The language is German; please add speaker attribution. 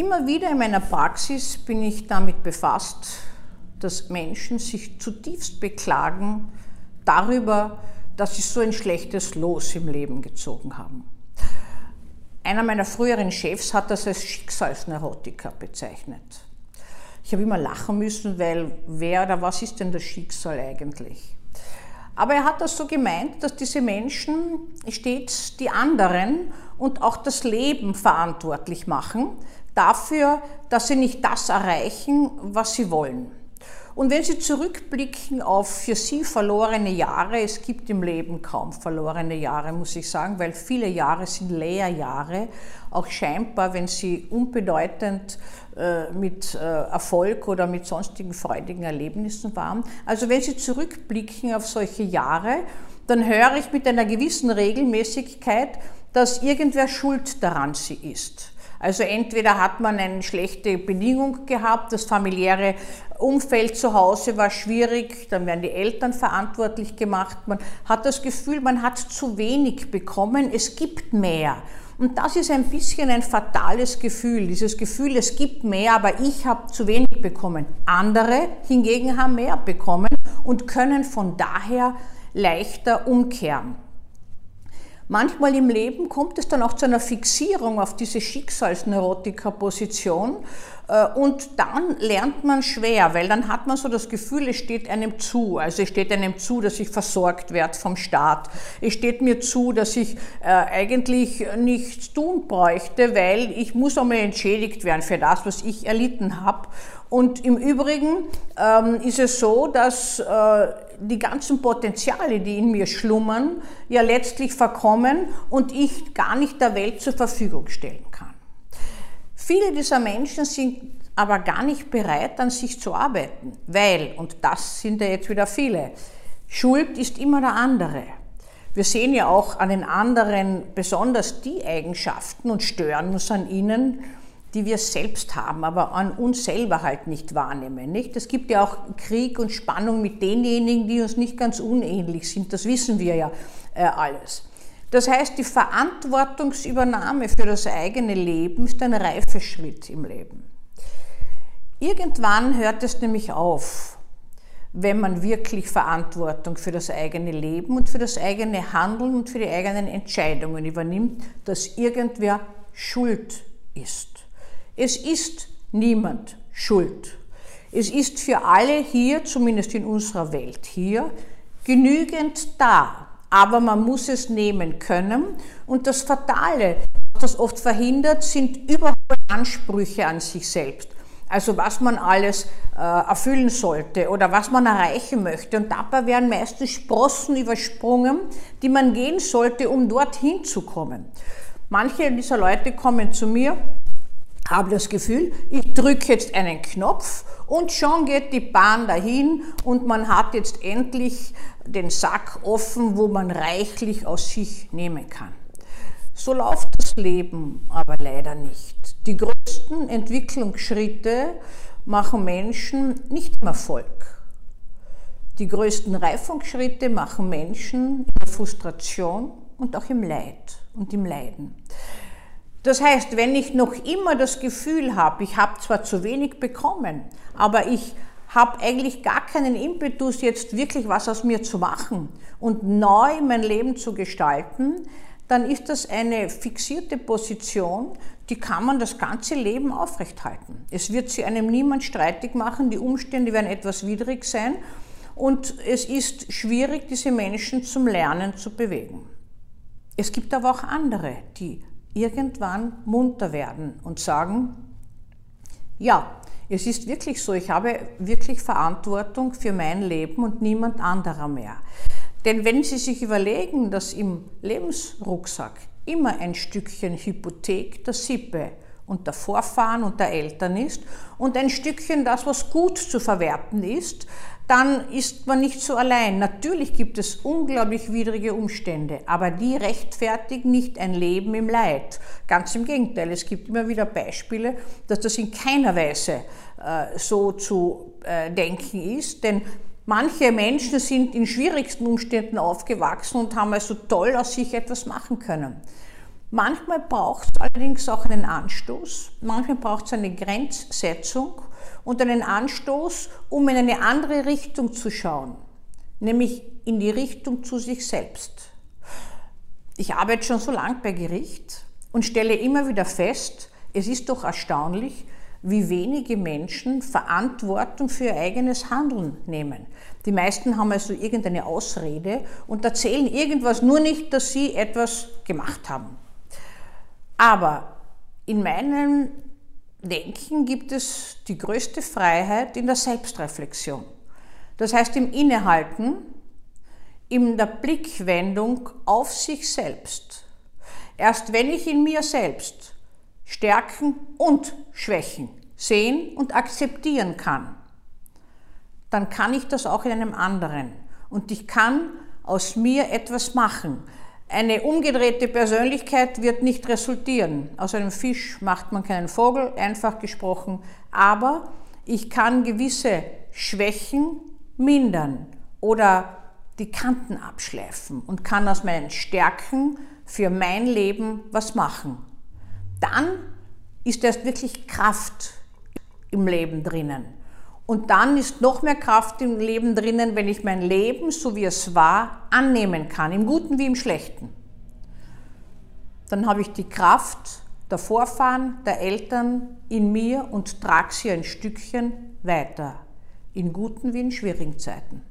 Speaker 1: Immer wieder in meiner Praxis bin ich damit befasst, dass Menschen sich zutiefst beklagen darüber, dass sie so ein schlechtes Los im Leben gezogen haben. Einer meiner früheren Chefs hat das als Schicksalsneurotiker bezeichnet. Ich habe immer lachen müssen, weil wer oder was ist denn das Schicksal eigentlich? Aber er hat das so gemeint, dass diese Menschen stets die anderen und auch das Leben verantwortlich machen dafür, dass sie nicht das erreichen, was sie wollen. Und wenn Sie zurückblicken auf für Sie verlorene Jahre, es gibt im Leben kaum verlorene Jahre, muss ich sagen, weil viele Jahre sind Lehrjahre, auch scheinbar, wenn sie unbedeutend äh, mit äh, Erfolg oder mit sonstigen freudigen Erlebnissen waren. Also wenn Sie zurückblicken auf solche Jahre, dann höre ich mit einer gewissen Regelmäßigkeit, dass irgendwer schuld daran sie ist. Also entweder hat man eine schlechte Bedingung gehabt, das familiäre Umfeld zu Hause war schwierig, dann werden die Eltern verantwortlich gemacht, man hat das Gefühl, man hat zu wenig bekommen, es gibt mehr. Und das ist ein bisschen ein fatales Gefühl, dieses Gefühl, es gibt mehr, aber ich habe zu wenig bekommen. Andere hingegen haben mehr bekommen und können von daher leichter umkehren. Manchmal im Leben kommt es dann auch zu einer Fixierung auf diese Schicksalsneurotiker-Position äh, und dann lernt man schwer, weil dann hat man so das Gefühl, es steht einem zu. Also es steht einem zu, dass ich versorgt werde vom Staat. Es steht mir zu, dass ich äh, eigentlich nichts tun bräuchte, weil ich muss einmal entschädigt werden für das, was ich erlitten habe. Und im Übrigen ähm, ist es so, dass äh, die ganzen Potenziale, die in mir schlummern, ja letztlich verkommen und ich gar nicht der Welt zur Verfügung stellen kann. Viele dieser Menschen sind aber gar nicht bereit, an sich zu arbeiten, weil, und das sind ja jetzt wieder viele, Schuld ist immer der andere. Wir sehen ja auch an den anderen besonders die Eigenschaften und stören uns an ihnen, die wir selbst haben, aber an uns selber halt nicht wahrnehmen. Nicht? Es gibt ja auch Krieg und Spannung mit denjenigen, die uns nicht ganz unähnlich sind. Das wissen wir ja äh, alles. Das heißt, die Verantwortungsübernahme für das eigene Leben ist ein Reifeschritt im Leben. Irgendwann hört es nämlich auf, wenn man wirklich Verantwortung für das eigene Leben und für das eigene Handeln und für die eigenen Entscheidungen übernimmt, dass irgendwer schuld ist. Es ist niemand schuld. Es ist für alle hier, zumindest in unserer Welt hier, genügend da. Aber man muss es nehmen können. Und das Fatale, was das oft verhindert, sind überhohe Ansprüche an sich selbst. Also was man alles äh, erfüllen sollte oder was man erreichen möchte. Und dabei werden meistens Sprossen übersprungen, die man gehen sollte, um dorthin zu kommen. Manche dieser Leute kommen zu mir habe das Gefühl, ich drücke jetzt einen Knopf und schon geht die Bahn dahin und man hat jetzt endlich den Sack offen, wo man reichlich aus sich nehmen kann. So läuft das Leben aber leider nicht. Die größten Entwicklungsschritte machen Menschen nicht im Erfolg. Die größten Reifungsschritte machen Menschen in der Frustration und auch im Leid und im Leiden. Das heißt, wenn ich noch immer das Gefühl habe, ich habe zwar zu wenig bekommen, aber ich habe eigentlich gar keinen Impetus, jetzt wirklich was aus mir zu machen und neu mein Leben zu gestalten, dann ist das eine fixierte Position, die kann man das ganze Leben aufrechthalten. Es wird sie einem niemand streitig machen, die Umstände werden etwas widrig sein und es ist schwierig, diese Menschen zum Lernen zu bewegen. Es gibt aber auch andere, die irgendwann munter werden und sagen, ja, es ist wirklich so, ich habe wirklich Verantwortung für mein Leben und niemand anderer mehr. Denn wenn Sie sich überlegen, dass im Lebensrucksack immer ein Stückchen Hypothek der Sippe und der Vorfahren und der Eltern ist und ein Stückchen das, was gut zu verwerten ist, dann ist man nicht so allein. Natürlich gibt es unglaublich widrige Umstände, aber die rechtfertigen nicht ein Leben im Leid. Ganz im Gegenteil, es gibt immer wieder Beispiele, dass das in keiner Weise äh, so zu äh, denken ist, denn manche Menschen sind in schwierigsten Umständen aufgewachsen und haben also toll aus sich etwas machen können. Manchmal braucht es allerdings auch einen Anstoß, manchmal braucht es eine Grenzsetzung und einen Anstoß, um in eine andere Richtung zu schauen, nämlich in die Richtung zu sich selbst. Ich arbeite schon so lange bei Gericht und stelle immer wieder fest, es ist doch erstaunlich, wie wenige Menschen Verantwortung für ihr eigenes Handeln nehmen. Die meisten haben also irgendeine Ausrede und erzählen irgendwas, nur nicht, dass sie etwas gemacht haben. Aber in meinem Denken gibt es die größte Freiheit in der Selbstreflexion. Das heißt im Innehalten, in der Blickwendung auf sich selbst. Erst wenn ich in mir selbst Stärken und Schwächen sehen und akzeptieren kann, dann kann ich das auch in einem anderen. Und ich kann aus mir etwas machen. Eine umgedrehte Persönlichkeit wird nicht resultieren. Aus einem Fisch macht man keinen Vogel, einfach gesprochen. Aber ich kann gewisse Schwächen mindern oder die Kanten abschleifen und kann aus meinen Stärken für mein Leben was machen dann ist erst wirklich Kraft im Leben drinnen. Und dann ist noch mehr Kraft im Leben drinnen, wenn ich mein Leben, so wie es war, annehmen kann, im Guten wie im Schlechten. Dann habe ich die Kraft der Vorfahren, der Eltern in mir und trage sie ein Stückchen weiter, in guten wie in schwierigen Zeiten.